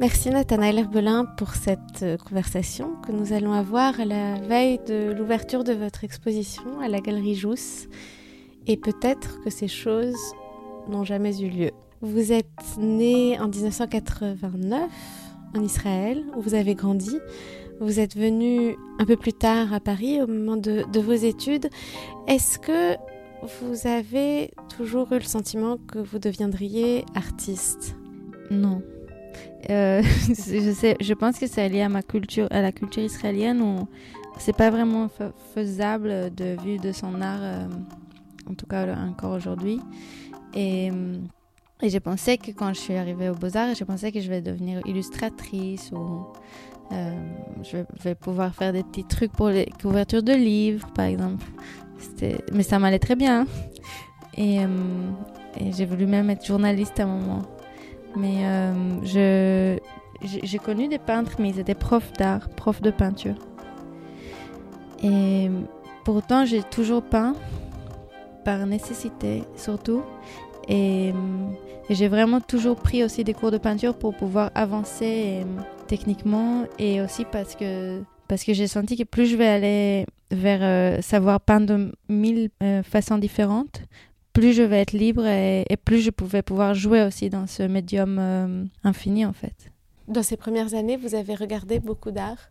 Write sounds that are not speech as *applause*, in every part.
Merci Nathanaël Herbelin pour cette euh, conversation que nous allons avoir à la veille de l'ouverture de votre exposition à la Galerie Jousse. Et peut-être que ces choses n'ont jamais eu lieu. Vous êtes né en 1989 en Israël, où vous avez grandi. Vous êtes venu un peu plus tard à Paris au moment de, de vos études. Est-ce que vous avez toujours eu le sentiment que vous deviendriez artiste? Non. Euh, *laughs* je, je pense que c'est lié à ma culture, à la culture israélienne où c'est pas vraiment faisable de vivre de son art, euh, en tout cas encore aujourd'hui. Et, j'ai pensé que quand je suis arrivée aux Beaux-Arts, j'ai pensé que je vais devenir illustratrice ou euh, je vais pouvoir faire des petits trucs pour les couvertures de livres, par exemple. Mais ça m'allait très bien. Et, et j'ai voulu même être journaliste à un moment. Mais euh, j'ai connu des peintres, mais ils étaient profs d'art, profs de peinture. Et pourtant, j'ai toujours peint, par nécessité surtout. Et, j'ai vraiment toujours pris aussi des cours de peinture pour pouvoir avancer euh, techniquement et aussi parce que, parce que j'ai senti que plus je vais aller vers euh, savoir peindre de mille façons différentes, plus je vais être libre et, plus je pouvais pouvoir jouer aussi dans ce médium euh, infini en fait. Dans ces premières années, vous avez regardé beaucoup d'art?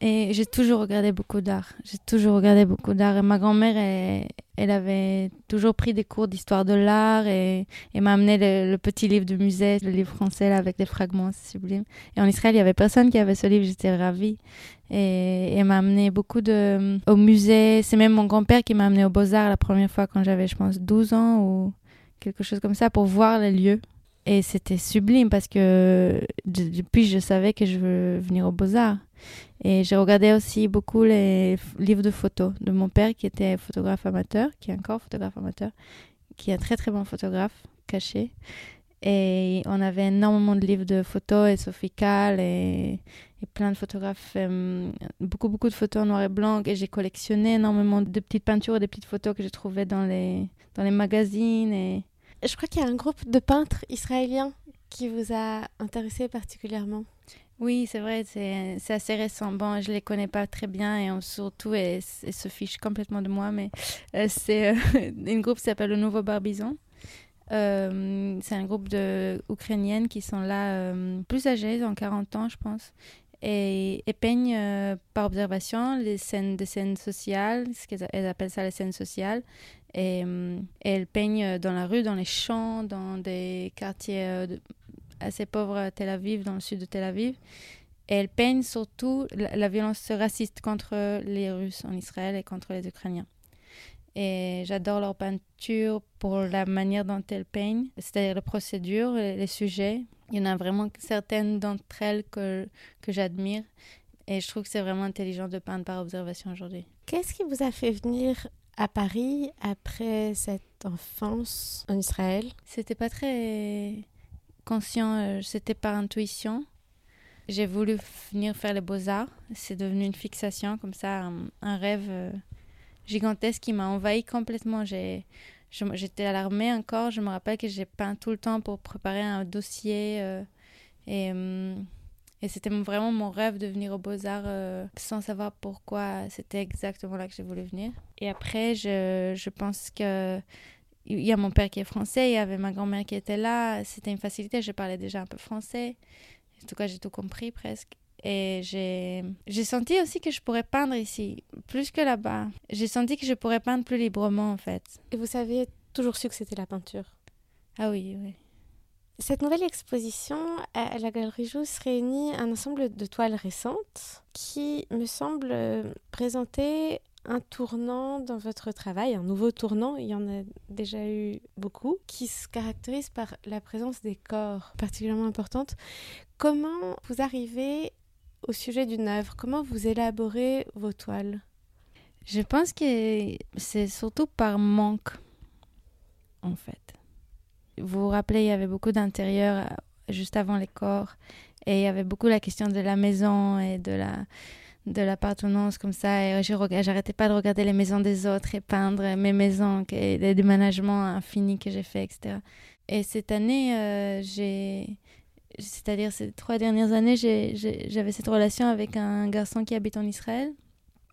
Et j'ai toujours regardé beaucoup d'art. J'ai toujours regardé beaucoup d'art. Et ma grand-mère, elle, elle, avait toujours pris des cours d'histoire de l'art et, m'a amené le, petit livre de musée, le livre français avec des fragments sublimes. Et en Israël, il y avait personne qui avait ce livre. J'étais ravie. Et, elle m'a amené beaucoup de, au musée. C'est même mon grand-père qui m'a amené aux Beaux-Arts la première fois quand j'avais, je pense, 12 ans ou quelque chose comme ça pour voir les lieux. Et c'était sublime parce que depuis, je savais que je veux venir aux Beaux-Arts. Et j'ai regardé aussi beaucoup les livres de photos de mon père qui était photographe amateur, qui est encore photographe amateur, qui est un très très bon photographe caché. Et on avait énormément de livres de photos et Sophie et, et plein de photographes, euh, beaucoup beaucoup de photos en noir et blanc. Et j'ai collectionné énormément de petites peintures et de petites photos que j'ai trouvées dans les, dans les magazines. Et... Je crois qu'il y a un groupe de peintres israéliens qui vous a intéressé particulièrement. Oui, c'est vrai, c'est assez récent. Bon, je les connais pas très bien et surtout, elles, se fichent complètement de moi, mais euh, c'est euh, *laughs* une groupe qui s'appelle le Nouveau Barbizon. Euh, c'est un groupe de Ukrainiennes qui sont là plus âgées, en 40 ans, je pense, et, peignent par observation les scènes, des scènes sociales, ce qu'elles appellent ça les scènes sociales. Et, elles peignent dans la rue, dans les champs, dans des quartiers assez pauvre à Tel Aviv, dans le sud de Tel Aviv. Et elle peigne surtout la, violence raciste contre les Russes en Israël et contre les Ukrainiens. Et j'adore leur peinture pour la manière dont elles peignent, c'est-à-dire la procédure, les, les, sujets. Il y en a vraiment certaines d'entre elles que, que j'admire. Et je trouve que c'est vraiment intelligent de peindre par observation aujourd'hui. Qu'est-ce qui vous a fait venir à Paris après cette enfance en Israël? C'était pas très conscient, euh, c'était par intuition. J'ai voulu venir faire les beaux-arts. C'est devenu une fixation, comme ça, un, rêve euh, gigantesque qui m'a envahi complètement. J'étais à l'armée encore. Je me rappelle que j'ai peint tout le temps pour préparer un dossier. Euh, et, c'était vraiment mon rêve de venir aux Beaux-Arts sans savoir pourquoi c'était exactement là que j'ai voulu venir. Et après, je pense que il y a mon père qui est français, il y avait ma grand-mère qui était là. C'était une facilité, je parlais déjà un peu français. En tout cas, j'ai tout compris presque. Et j'ai, senti aussi que je pourrais peindre ici, plus que là-bas. J'ai senti que je pourrais peindre plus librement, en fait. Et vous saviez toujours su que c'était la peinture? Ah oui, oui. Cette nouvelle exposition à la Galerie Jousse réunit un ensemble de toiles récentes qui me semble présenter un tournant dans votre travail, un nouveau tournant, il y en a déjà eu beaucoup, qui se caractérise par la présence des corps particulièrement importante. Comment vous arrivez au sujet d'une œuvre? Comment vous élaborez vos toiles? Je pense que c'est surtout par manque, en fait. Vous vous rappelez, il y avait beaucoup d'intérieur euh, juste avant les corps, et il y avait beaucoup la question de la maison et de la de l'appartenance comme ça. Et j'arrêtais pas de regarder les maisons des autres et peindre mes maisons, et les déménagements infinis que j'ai fait, etc. Et cette année, euh, j'ai. C'est-à-dire ces trois dernières années, j'avais cette relation avec un garçon qui habite en Israël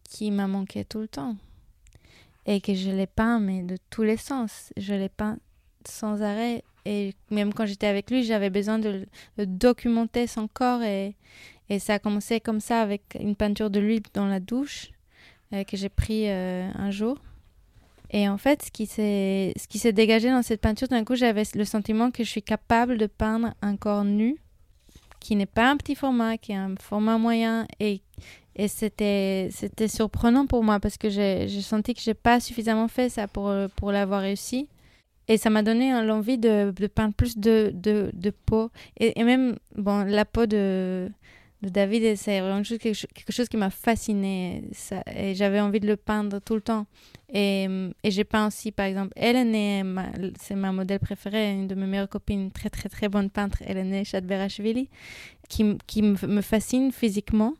qui m'a manqué tout le temps. Et que je l'ai peint, mais de tous les sens. Je l'ai peint sans arrêt. Et même quand j'étais avec lui, j'avais besoin de, de, documenter son corps et, et ça a commencé comme ça avec une peinture de lui dans la douche euh, que j'ai pris euh, un jour. Et en fait, ce qui s'est dégagé dans cette peinture, d'un coup, j'avais le sentiment que je suis capable de peindre un corps nu qui n'est pas un petit format, qui est un format moyen et et c'était surprenant pour moi parce que j'ai senti que j'ai pas suffisamment fait ça pour pour l'avoir réussi. Et ça m'a donné l'envie de, peindre plus de, de, de peau. Et, et, même, bon, la peau de, David, c'est vraiment quelque, chose qui m'a fasciné et j'avais envie de le peindre tout le temps. Et, et j'ai peint aussi, par exemple, Hélène, c'est ma modèle préférée, une de mes meilleures copines, très très très bonne peintre, Hélène Chadberashvili, qui, qui me fascine physiquement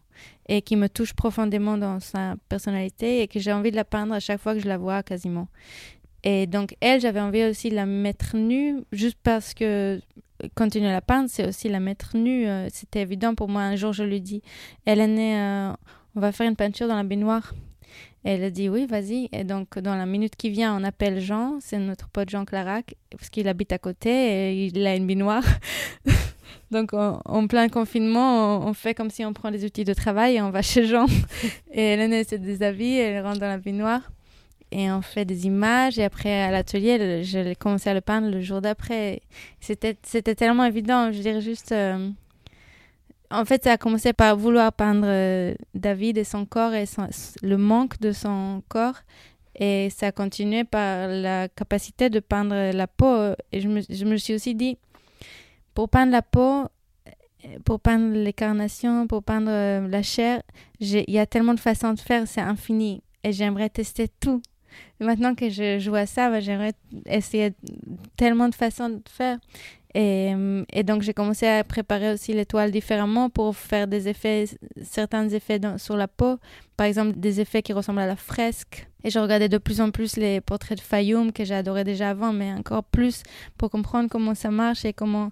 et qui me touche profondément dans sa personnalité et que j'ai envie de la peindre à chaque fois que je la vois quasiment. Et donc, elle, j'avais envie aussi de la mettre nue, juste parce que continuer à la peindre, c'est aussi la mettre nue. Euh, c'était évident pour moi. Un jour, je lui dis, Hélène, euh, on va faire une peinture dans la baignoire. Et elle a dit oui, vas-y. Et donc, dans la minute qui vient, on appelle Jean, c'est notre pote Jean Clarac, parce qu'il habite à côté et il a une baignoire. *laughs* donc, en, plein confinement, on, fait comme si on prend les outils de travail et on va chez Jean. *laughs* et Hélène se déshabille, elle rentre dans la baignoire et on fait des images. Et après, à l'atelier, j'ai commencé à le peindre le jour d'après. C'était, tellement évident. Je dirais juste. Euh, en fait, ça a commencé par vouloir peindre euh, David et son corps et le manque de son corps. Et ça a continué par la capacité de peindre la peau. Et je me, je me suis aussi dit, pour peindre la peau, pour peindre les carnations, pour peindre euh, la chair, il y a tellement de façons de faire, c'est infini. Et j'aimerais tester tout maintenant que je joue à ça, bah, j'aimerais essayer tellement de façons de faire. Et, et donc, j'ai commencé à préparer aussi l'étoile différemment pour faire des effets, certains effets sur la peau. Par exemple, des effets qui ressemblent à la fresque. Et je regardais de plus en plus les portraits de Fayoum que j'adorais déjà avant, mais encore plus pour comprendre comment ça marche et comment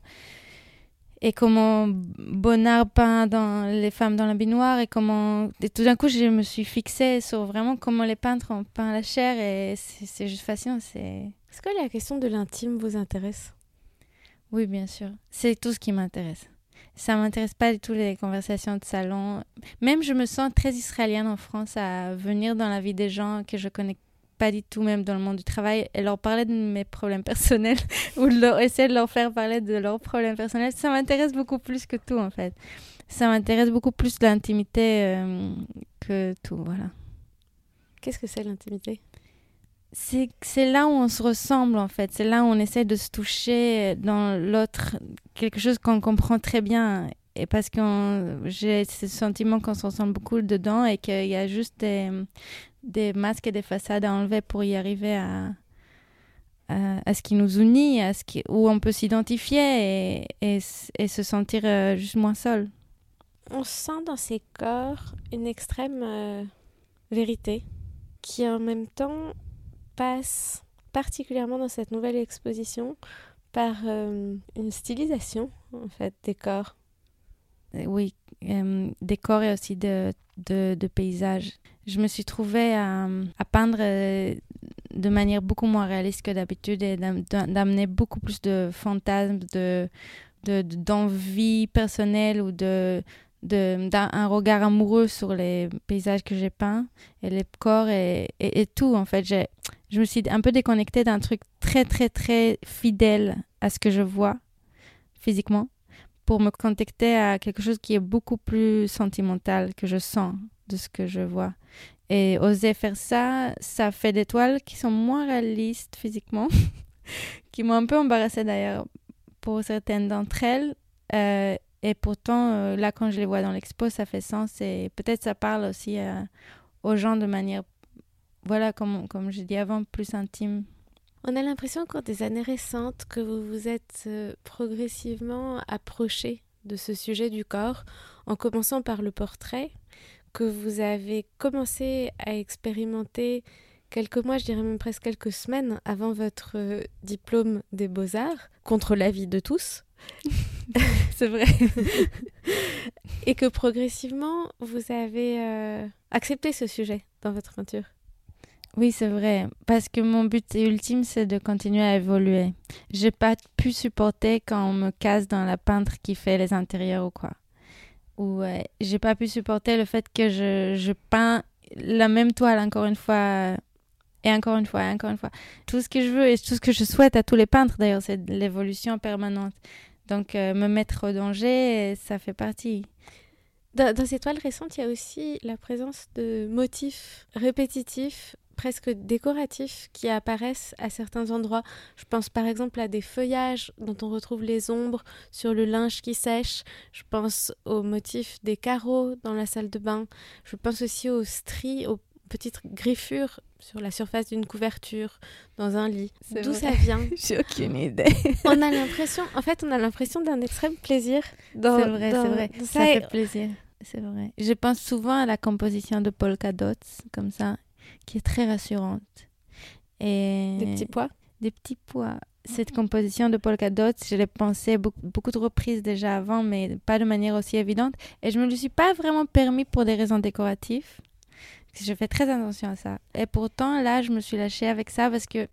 et comment Bonnard peint dans les femmes dans la baignoire et comment et tout d'un coup je me suis fixée sur vraiment comment les peintres ont peint la chair et c'est juste fascinant c'est est-ce que la question de l'intime vous intéresse? Oui bien sûr. C'est tout ce qui m'intéresse. Ça m'intéresse pas du tout les conversations de salon. Même je me sens très israélienne en France à venir dans la vie des gens que je connais pas du tout même dans le monde du travail et leur parler de mes problèmes personnels *laughs* ou de leur, essayer de leur faire parler de leurs problèmes personnels, ça m'intéresse beaucoup plus que tout en fait. Ça m'intéresse beaucoup plus l'intimité euh, que tout, voilà. Qu'est-ce que c'est l'intimité? C'est là où on se ressemble en fait, c'est là où on essaie de se toucher dans l'autre, quelque chose qu'on comprend très bien. Et parce que j'ai ce sentiment qu'on se ressemble beaucoup dedans et qu'il y a juste des, masques et des façades à enlever pour y arriver à, à, ce qui nous unit, à ce qui, où on peut s'identifier et, se sentir euh, juste moins seul. On sent dans ces corps une extrême euh, vérité qui en même temps passe particulièrement dans cette nouvelle exposition par euh, une stylisation en fait des corps. Oui, des corps et aussi de, de, paysages. Je me suis trouvée à, peindre euh, de manière beaucoup moins réaliste que d'habitude et d'amener beaucoup plus de fantasmes, de d'envie personnelle ou de d'un regard amoureux sur les paysages que j'ai peints et les corps et, et, tout en fait. Je me suis un peu déconnectée d'un truc très très très fidèle à ce que je vois physiquement pour me connecter à quelque chose qui est beaucoup plus sentimental que je sens de ce que je vois. Et oser faire ça, ça fait des toiles qui sont moins réalistes physiquement, *laughs* qui m'ont un peu embarrassée d'ailleurs pour certaines d'entre elles. Euh, et pourtant, euh, là, quand je les vois dans l'expo, ça fait sens et peut-être ça parle aussi euh, aux gens de manière, voilà, comme, comme je dis avant, plus intime. On a l'impression qu'en des années récentes que vous vous êtes progressivement approché de ce sujet du corps, en commençant par le portrait, que vous avez commencé à expérimenter quelques mois, je dirais même presque quelques semaines avant votre euh, diplôme des beaux-arts, contre l'avis de tous. *laughs* *laughs* c'est vrai. Et que progressivement, vous avez euh, accepté ce sujet dans votre peinture. Oui, c'est vrai. Parce que mon but ultime, c'est de continuer à évoluer. J'ai pas pu supporter quand on me casse dans la peintre qui fait les intérieurs ou quoi. Ou j'ai pas pu supporter le fait que je, je peins la même toile encore une fois et encore une fois, et encore une fois. Tout ce que je veux et tout ce que je souhaite à tous les peintres, d'ailleurs, c'est l'évolution permanente. Donc, euh, me mettre au danger, ça fait partie. Dans, dans, ces toiles récentes, il y a aussi la présence de motifs répétitifs, presque décoratifs, qui apparaissent à certains endroits. Je pense par exemple à des feuillages dont on retrouve les ombres sur le linge qui sèche. Je pense aux motifs des carreaux dans la salle de bain. Je pense aussi aux stries, aux petites griffures sur la surface d'une couverture, dans un lit. D'où ça vient *laughs* J'ai aucune idée. *laughs* on a l'impression, en fait, on a l'impression d'un extrême plaisir. C'est vrai, c'est vrai. Ça, fait plaisir. C'est vrai. Je pense souvent à la composition de polka dots, comme ça, qui est très rassurante. Et des petits pois? Des petits pois. Cette composition de polka dots, je l'ai pensé beaucoup, beaucoup, de reprises déjà avant, mais pas de manière aussi évidente. Et je me le suis pas vraiment permis pour des raisons décoratives. Je fais très attention à ça. Et pourtant, là, je me suis lâchée avec ça parce que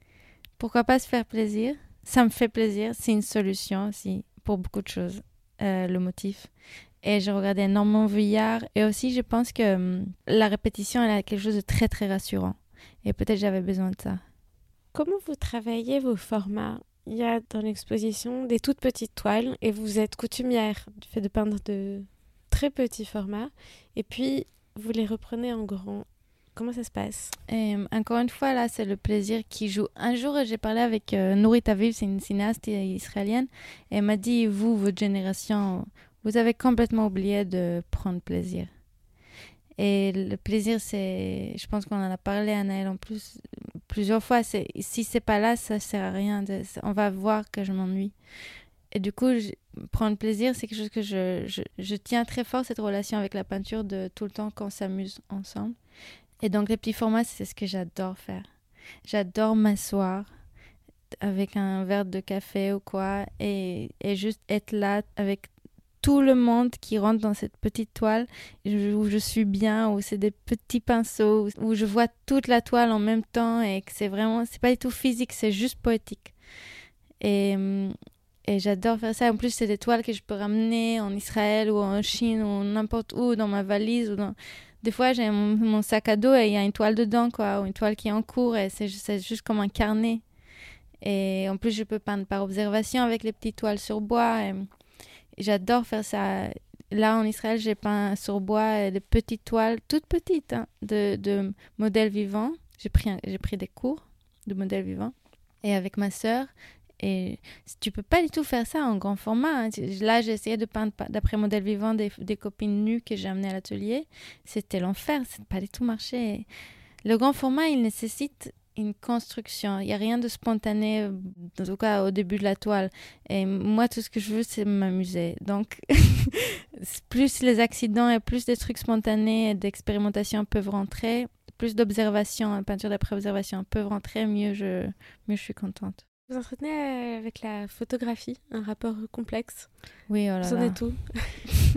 pourquoi pas se faire plaisir? Ça me fait plaisir. C'est une solution aussi pour beaucoup de choses, euh, le motif. Et je regardais énormément Vuillard. Et aussi, je pense que hum, la répétition, elle a quelque chose de très, très rassurant. Et peut-être j'avais besoin de ça. Comment vous travaillez vos formats? Il y a dans l'exposition des toutes petites toiles et vous êtes coutumière du fait de peindre de très petits formats. Et puis, vous les reprenez en grand. Comment ça se passe? Et, Encore une fois, là, c'est le plaisir qui joue. Un jour, j'ai parlé avec euh, Nouri Taviv, c'est une cinéaste israélienne, et elle m'a dit, vous, votre génération, vous avez complètement oublié de prendre plaisir. Et le plaisir, c'est, je pense qu'on en a parlé, Anaël, en plus, plusieurs fois. C'est, si c'est pas là, ça sert à rien. On va voir que je m'ennuie. Et du coup, prendre plaisir, c'est quelque chose que je, je, je, tiens très fort, cette relation avec la peinture, de tout le temps qu'on s'amuse ensemble. Et donc, les petits formats, c'est ce que j'adore faire. J'adore m'asseoir avec un verre de café ou quoi, et, juste être là avec tout le monde qui rentre dans cette petite toile où je suis bien, où c'est des petits pinceaux, où je vois toute la toile en même temps et que c'est vraiment, c'est pas du tout physique, c'est juste poétique. Et, et j'adore faire ça. En plus, c'est des toiles que je peux ramener en Israël ou en Chine ou n'importe où dans ma valise. Ou dans... Des fois, j'ai mon, sac à dos et il y a une toile dedans, quoi, ou une toile qui est en cours et c'est juste comme un carnet. Et en plus, je peux peindre par observation avec les petites toiles sur bois. J'adore faire ça. Là, en Israël, j'ai peint sur bois des petites toiles, toutes petites, hein, de, de modèles vivants. J'ai pris, j'ai pris des cours de modèles vivants. Et avec ma sœur, et tu peux pas du tout faire ça en grand format. Hein. Là, j'ai essayé de peindre d'après modèle vivant des, des, copines nues que j'ai amenées à l'atelier. C'était l'enfer, ça n'a pas du tout marché. Le grand format, il nécessite une construction. Il n'y a rien de spontané, en tout cas au début de la toile. Et moi, tout ce que je veux, c'est m'amuser. Donc, *laughs* plus les accidents et plus des trucs spontanés et d'expérimentation peuvent rentrer, plus d'observation, peinture d'après observation peuvent rentrer, mieux je, mieux je suis contente. Vous entretenez euh, avec la photographie un rapport complexe? Oui, oh là Vous en tout.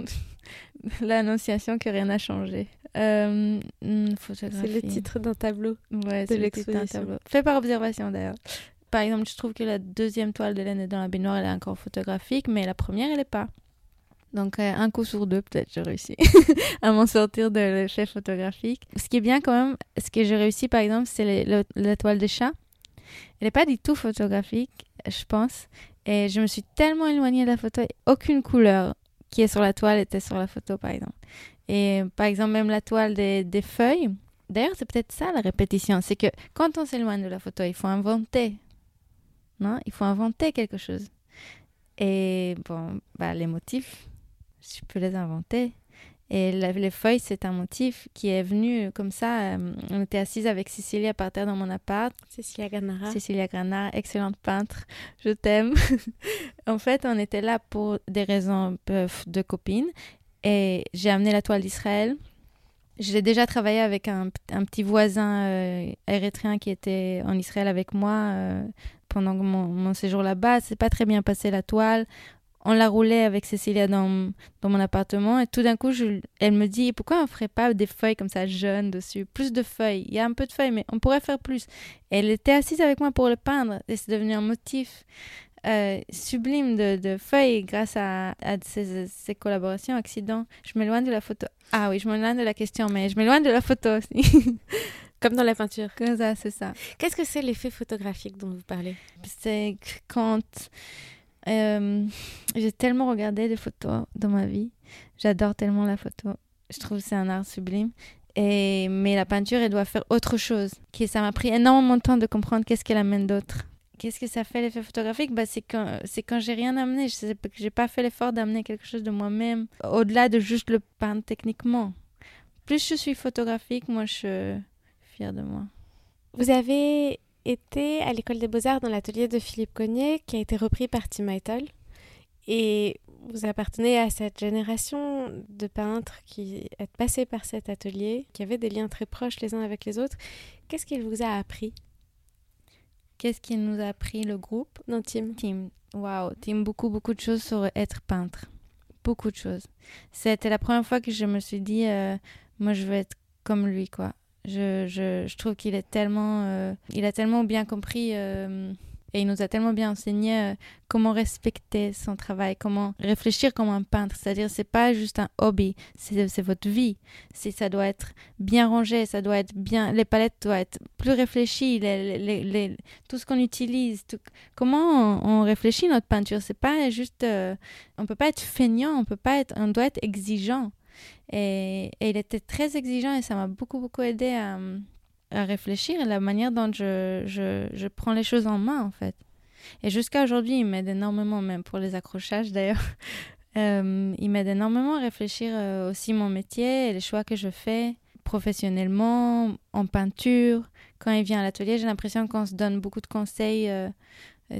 *laughs* L'annonciation que rien n'a changé. Euh, hmm, c'est le titre d'un tableau. Ouais, c'est le titre d'un tableau. Fait par observation d'ailleurs. Par exemple, je trouve que la deuxième toile d'Hélène est dans la baignoire, elle est encore photographique, mais la première, elle n'est pas. Donc, euh, un coup sur deux, peut-être, j'ai réussi *laughs* à m'en sortir de l'effet photographique. Ce qui est bien quand même, ce que j'ai réussi, par exemple, c'est la toile des chats. Elle n'est pas du tout photographique, je pense. Et je me suis tellement éloignée de la photo, aucune couleur qui est sur la toile était sur la photo, par exemple. Et par exemple, même la toile des, des feuilles. D'ailleurs, c'est peut-être ça la répétition. C'est que quand on s'éloigne de la photo, il faut inventer. Non Il faut inventer quelque chose. Et bon, bah, les motifs, je peux les inventer. Et les feuilles, c'est un motif qui est venu comme ça. Euh, on était assise avec Cécilia par terre dans mon appart. Cécilia Granara. Cécilia Granara, excellente peintre. Je t'aime. *laughs* en fait, on était là pour des raisons de copines. Et j'ai amené la toile d'Israël. J'ai déjà travaillé avec un, petit voisin euh, érythréen qui était en Israël avec moi euh, pendant mon, mon séjour là-bas. C'est pas très bien passé la toile. On l'a roulé avec Cécilia dans, mon appartement et tout d'un coup, elle me dit pourquoi on ferait pas des feuilles comme ça jaunes dessus? Plus de feuilles. Il y a un peu de feuilles, mais on pourrait faire plus. Elle était assise avec moi pour le peindre et c'est devenu un motif euh, sublime de, de, feuilles grâce à, à ces, ces, collaborations, accidents. Je m'éloigne de la photo. Ah oui, je m'éloigne de la question, mais je m'éloigne de la photo aussi. *laughs* Comme dans la peinture. Comme ça, c'est ça. Qu'est-ce que c'est l'effet photographique dont vous parlez? C'est quand euh, j'ai tellement regardé des photos dans ma vie. J'adore tellement la photo. Je trouve que c'est un art sublime. Et, mais la peinture, elle doit faire autre chose. Qui, ça m'a pris énormément de temps de comprendre qu'est-ce qu'elle amène d'autre. Qu'est-ce que ça fait l'effet photographique? Bah, C'est quand, quand j'ai rien amené. Je j'ai pas fait l'effort d'amener quelque chose de moi-même, au-delà de juste le peindre techniquement. Plus je suis photographique, moi je suis fière de moi. Vous avez été à l'école des beaux-arts dans l'atelier de Philippe Cognier, qui a été repris par Tim Eitel. Et vous appartenez à cette génération de peintres qui est passés par cet atelier, qui avaient des liens très proches les uns avec les autres. Qu'est-ce qu'il vous a appris? Qu'est-ce qu'il nous a appris le groupe? Non, Tim. Tim. Waouh, Tim, beaucoup, beaucoup de choses sur être peintre. Beaucoup de choses. C'était la première fois que je me suis dit, euh, moi, je veux être comme lui, quoi. Je, je, je trouve qu'il est tellement, euh, il a tellement bien compris euh, et il nous a tellement bien enseigné euh, comment respecter son travail, comment réfléchir comme un peintre. C'est-à-dire, c'est pas juste un hobby, c'est votre vie. Ça doit être bien rangé, ça doit être bien, les palettes doivent être plus réfléchies, les, tout ce qu'on utilise. Tout, comment on, réfléchit notre peinture C'est pas juste, on peut pas être feignant, on peut pas être, on doit être exigeant. Et, et, il était très exigeant et ça m'a beaucoup, beaucoup aidé à, à réfléchir à la manière dont je, je, je, prends les choses en main, en fait. Et jusqu'à aujourd'hui, il m'aide énormément, même pour les accrochages *laughs* d'ailleurs. euh, il m'aide énormément à réfléchir euh, aussi mon métier et les choix que je fais professionnellement, en peinture. Quand il vient à l'atelier, j'ai l'impression qu'on se donne beaucoup de conseils euh,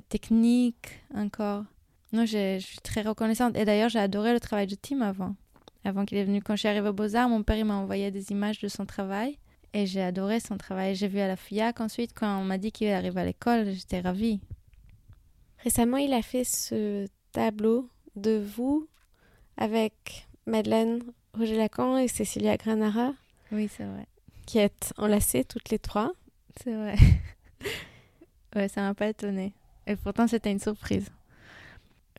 techniques encore. Non, je suis très reconnaissante. Et d'ailleurs, j'ai adoré le travail de Tim avant avant qu'il est venu. Quand je suis arrivée aux Beaux-Arts, mon père m'a envoyé des images de son travail et j'ai adoré son travail. J'ai vu à la FIAC ensuite, quand on m'a dit qu'il arrive à l'école, j'étais ravie. Récemment, il a fait ce tableau de vous avec Madeleine Roger Lacan et Cécilia Granara. Oui, c'est vrai. Qui êtes enlacées toutes les trois. C'est vrai. *laughs* ouais, ça m'a pas étonnée. Et pourtant, c'était une surprise.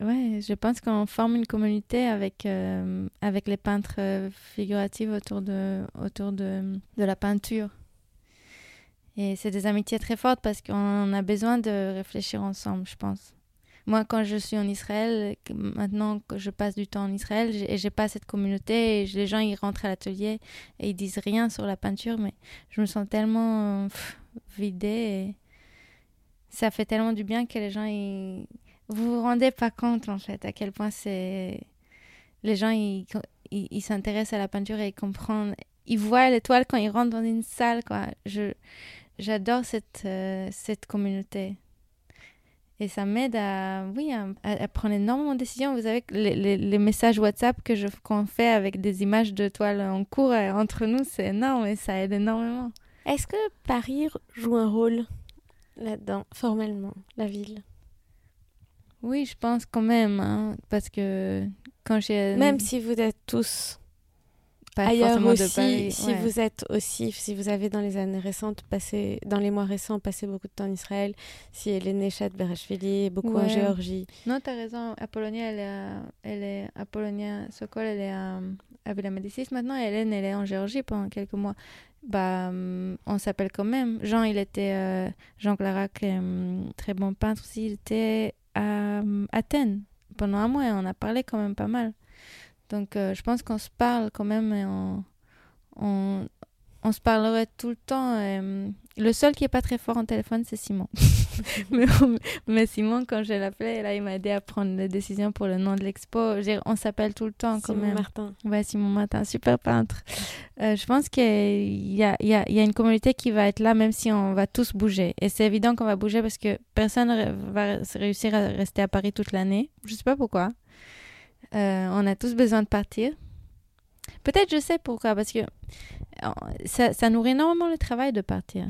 Ouais, je pense qu'on forme une communauté avec, euh, avec les peintres euh, figuratifs autour, de, autour de, de la peinture. Et c'est des amitiés très fortes parce qu'on a besoin de réfléchir ensemble, je pense. Moi, quand je suis en Israël, maintenant que je passe du temps en Israël, et j'ai pas cette communauté, les gens ils rentrent à l'atelier et ils disent rien sur la peinture, mais je me sens tellement pff, vidée. Et ça fait tellement du bien que les gens ils vous vous rendez pas compte en fait à quel point c'est les gens ils s'intéressent à la peinture et ils comprennent ils voient l'étoile quand ils rentrent dans une salle quoi. Je j'adore cette euh, cette communauté. Et ça m'aide à oui à, prendre énormément de décisions. Vous savez les, les, messages WhatsApp que qu'on fait avec des images de toiles en cours euh, entre nous c'est énorme et ça aide énormément. Est-ce que Paris joue un rôle là-dedans formellement la ville? Oui, je pense quand même, hein, parce que quand j'ai... Même si vous êtes tous pas ailleurs aussi, Paris, si ouais. vous êtes aussi, si vous avez dans les années récentes passé, dans les mois récents, passé beaucoup de temps en Israël, si elle est Nechat Berashvili, beaucoup ouais. en Géorgie. Non, tu as raison, Apollonia, elle est, à, elle est Apollonia Sokol, elle est à, à Villa Médicis maintenant, et Hélène, elle est en Géorgie pendant quelques mois. Bah, on s'appelle quand même. Jean, il était, euh, Jean Clarac, euh, très bon peintre aussi, il était à Athènes pendant un mois et on a parlé quand même pas mal. Donc euh, je pense qu'on se parle quand même et on, on, on se parlerait tout le temps. Et, le seul qui est pas très fort en téléphone, c'est Simon. *laughs* mais, mais, Simon, quand je l'appelais, là, il m'a aidé à prendre les décisions pour le nom de l'expo. On s'appelle tout le temps quand Simon même. Martin. Ouais, Simon Martin, super peintre. Euh, je pense qu'il y a, il y, a, il y a une communauté qui va être là, même si on va tous bouger. Et c'est évident qu'on va bouger parce que personne va réussir à rester à Paris toute l'année. Je sais pas pourquoi. Euh, on a tous besoin de partir. Peut-être je sais pourquoi, parce que Ça, ça nourrit énormément le travail de partir.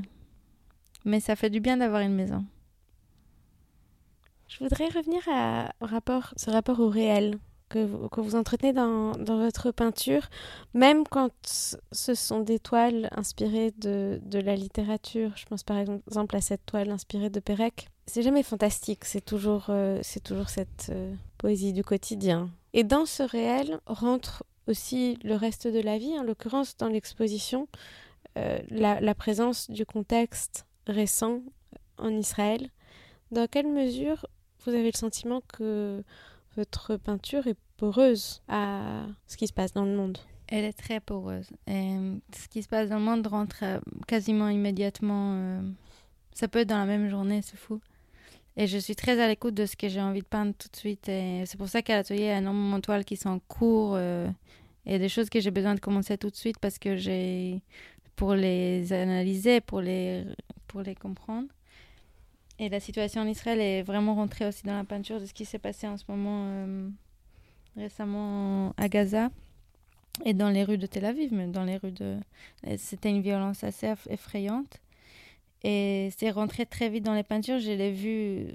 Mais ça fait du bien d'avoir une maison. Je voudrais revenir à rapport, ce rapport au réel que vous, que vous entretenez dans, dans, votre peinture, même quand ce sont des toiles inspirées de, de, la littérature. Je pense par exemple à cette toile inspirée de Pérec. C'est jamais fantastique, c'est toujours, euh, toujours cette euh, poésie du quotidien. Et dans ce réel rentre aussi le reste de la vie, en l'occurrence dans l'exposition, euh, la, présence du contexte récent en Israël. Dans quelle mesure vous avez le sentiment que votre peinture est poreuse à ce qui se passe dans le monde? Elle est très poreuse. Et ce qui se passe dans le monde rentre euh, quasiment immédiatement. Euh, ça peut être dans la même journée, c'est fou. Et je suis très à l'écoute de ce que j'ai envie de peindre tout de suite. C'est pour ça qu'à l'atelier, il y a énormément de toiles qui sont en cours euh, et des choses que j'ai besoin de commencer tout de suite parce que j'ai. pour les analyser, pour les, pour les comprendre. Et la situation en Israël est vraiment rentrée aussi dans la peinture de ce qui s'est passé en ce moment euh, récemment à Gaza et dans les rues de Tel Aviv, mais dans les rues de... C'était une violence assez effrayante. Et c'est rentré très vite dans les peintures. Je l'ai vu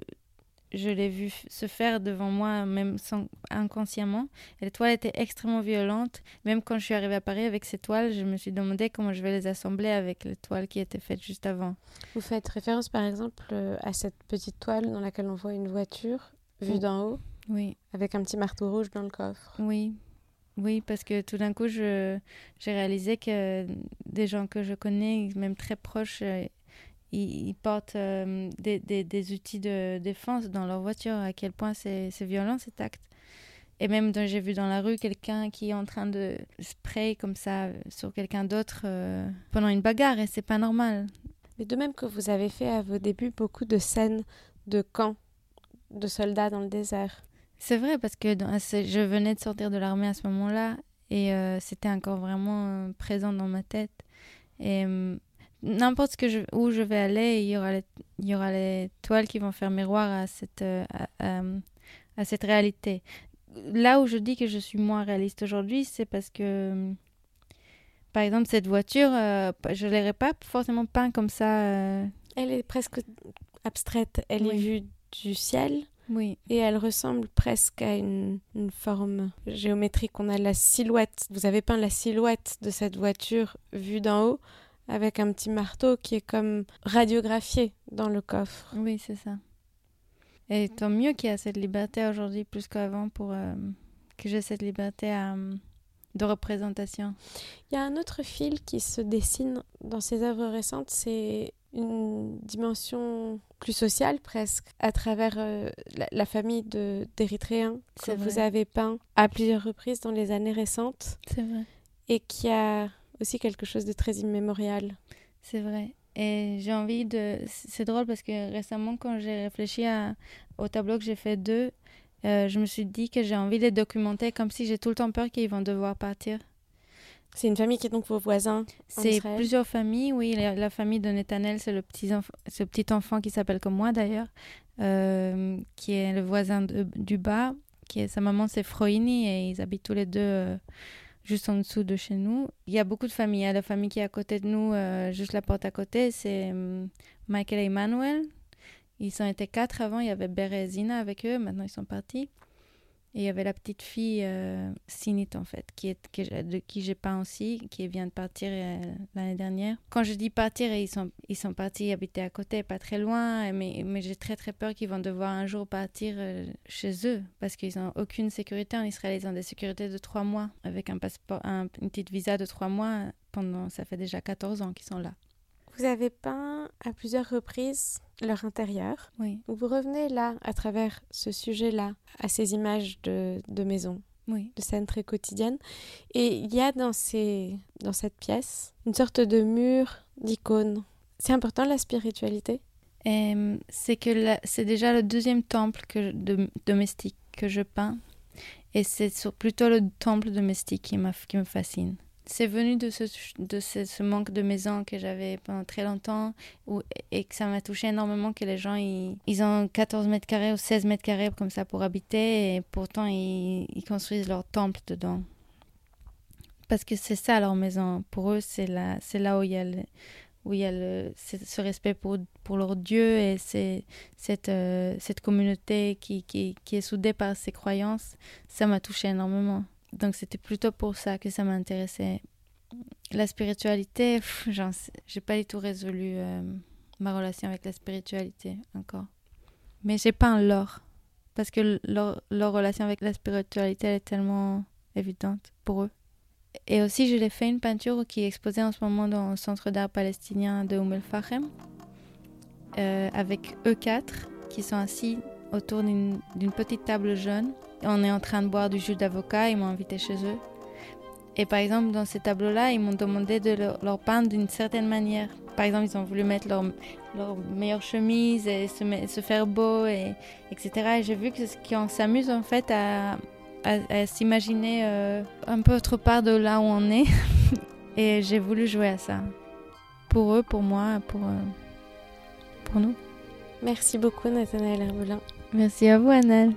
je l'ai vu se faire devant moi, même sans, inconsciemment. Et les toiles étaient extrêmement violentes. Même quand je suis arrivée à Paris avec ces toiles, je me suis demandé comment je vais les assembler avec les toiles qui étaient faites juste avant. Vous faites référence, par exemple, euh, à cette petite toile dans laquelle on voit une voiture vue d'en haut Oui. Avec un petit marteau rouge dans le coffre. Oui. Oui, parce que tout d'un coup, j'ai réalisé que des gens que je connais, même très proches, ils, portent euh, des, des, des, outils de défense dans leur voiture, à quel point c'est violent cet acte. Et même j'ai vu dans la rue quelqu'un qui est en train de spray comme ça euh, sur quelqu'un d'autre euh, pendant une bagarre, et c'est pas normal. Mais de même que vous avez fait à vos débuts beaucoup de scènes de camps de soldats dans le désert. C'est vrai, parce que je venais de sortir de l'armée à ce moment-là, et c'était encore vraiment présent dans ma tête. Et n'importe que je, où je vais aller, il y, aura les, il y aura les toiles qui vont faire miroir à cette, euh, à, à, cette réalité. Là où je dis que je suis moins réaliste aujourd'hui, c'est parce que, par exemple, cette voiture, euh, je ne l'aurais pas forcément peint comme ça. Euh. Elle est presque abstraite. Elle est vue du ciel. Oui. Et elle ressemble presque à une, une, forme géométrique. On a la silhouette. Vous avez peint la silhouette de cette voiture vue d'en haut avec un petit marteau qui est comme radiographié dans le coffre. Oui, c'est ça. Et tant mieux qu'il y a cette liberté aujourd'hui plus qu'avant pour euh, que j'ai cette liberté euh, de représentation. Il y a un autre fil qui se dessine dans ces œuvres récentes, c'est une dimension plus sociale presque à travers euh, la, famille d'Érythréens que vous avez peint à plusieurs reprises dans les années récentes. C'est vrai. Et qui a aussi quelque chose de très immémorial. C'est vrai. Et j'ai envie de... C'est drôle parce que récemment, quand j'ai réfléchi à... au tableau que j'ai fait d'eux, euh, je me suis dit que j'ai envie de les documenter comme si j'ai tout le temps peur qu'ils vont devoir partir. C'est une famille qui est donc vos voisins C'est plusieurs familles, oui. La, famille de Netanel, c'est le petit, ce petit enfant qui s'appelle comme moi d'ailleurs, euh, qui est le voisin du bas. Qui est, sa maman, c'est Froini et ils habitent tous les deux... Euh, juste en dessous de chez nous. Il y a beaucoup de familles. Il y a la famille qui est à côté de nous, euh, juste la porte à côté, c'est hum, Michael et Emmanuel. Ils ont été quatre avant. Il y avait Bérezina avec eux. Maintenant, ils sont partis. Et il y avait la petite fille euh, en fait, qui est, de qui j'ai peint aussi, qui vient de partir euh, l'année dernière. Quand je dis partir, ils sont, ils sont partis habiter à côté, pas très loin, mais, mais j'ai très très peur qu'ils vont devoir un jour partir euh, chez eux, parce qu'ils n'ont aucune sécurité en Israël. Ils ont des sécurités de trois mois, avec un passeport, un, une petite visa de trois mois, pendant, ça fait déjà 14 ans qu'ils sont là. Vous avez peint à plusieurs reprises leur intérieur. Oui. Vous revenez là, à travers ce sujet-là, à ces images de, de maison, oui. de scènes très quotidiennes. Et il y a dans, ces, dans cette pièce une sorte de mur d'icônes. C'est important la spiritualité? C'est que c'est déjà le deuxième temple que, de, domestique que je peins. Et c'est plutôt le temple domestique qui, qui me fascine c'est venu de, ce, de ce, manque de maison que j'avais pendant très longtemps où, et que ça m'a touché énormément que les gens ils, ont 14 mètres carrés ou 16 mètres carrés comme ça pour habiter et pourtant ils, construisent leur temple dedans. Parce que c'est ça leur maison. Pour eux, c'est là, là où il y a, le, où y a le, ce respect pour, pour leur Dieu et cette, euh, cette communauté qui, qui, qui est soudée par ses croyances. Ça m'a touché énormément. Donc c'était plutôt pour ça que ça m'intéressait. La spiritualité, j'ai pas du tout résolu euh, ma relation avec la spiritualité encore. Mais j'ai pas un lore parce que leur, relation avec la spiritualité elle est tellement évidente pour eux. Et aussi, je l'ai fait une peinture qui est exposée en ce moment dans le centre d'art palestinien de Oum el-Fahem, euh, avec eux quatre qui sont assis autour d'une petite table jaune. On est en train de boire du jus d'avocat, ils m'ont invité chez eux. Et par exemple, dans ces tableaux-là, ils m'ont demandé de leur, peindre d'une certaine manière. Par exemple, ils ont voulu mettre leur, leur meilleure chemise et se, se faire beau, et, etc. Et j'ai vu qu'on s'amuse en fait à, à, s'imaginer euh, un peu autre part de là où on est. *laughs* et j'ai voulu jouer à ça. Pour eux, pour moi, pour, euh, pour nous. Merci beaucoup Nathanaël Herbelin. Merci à vous Annelle.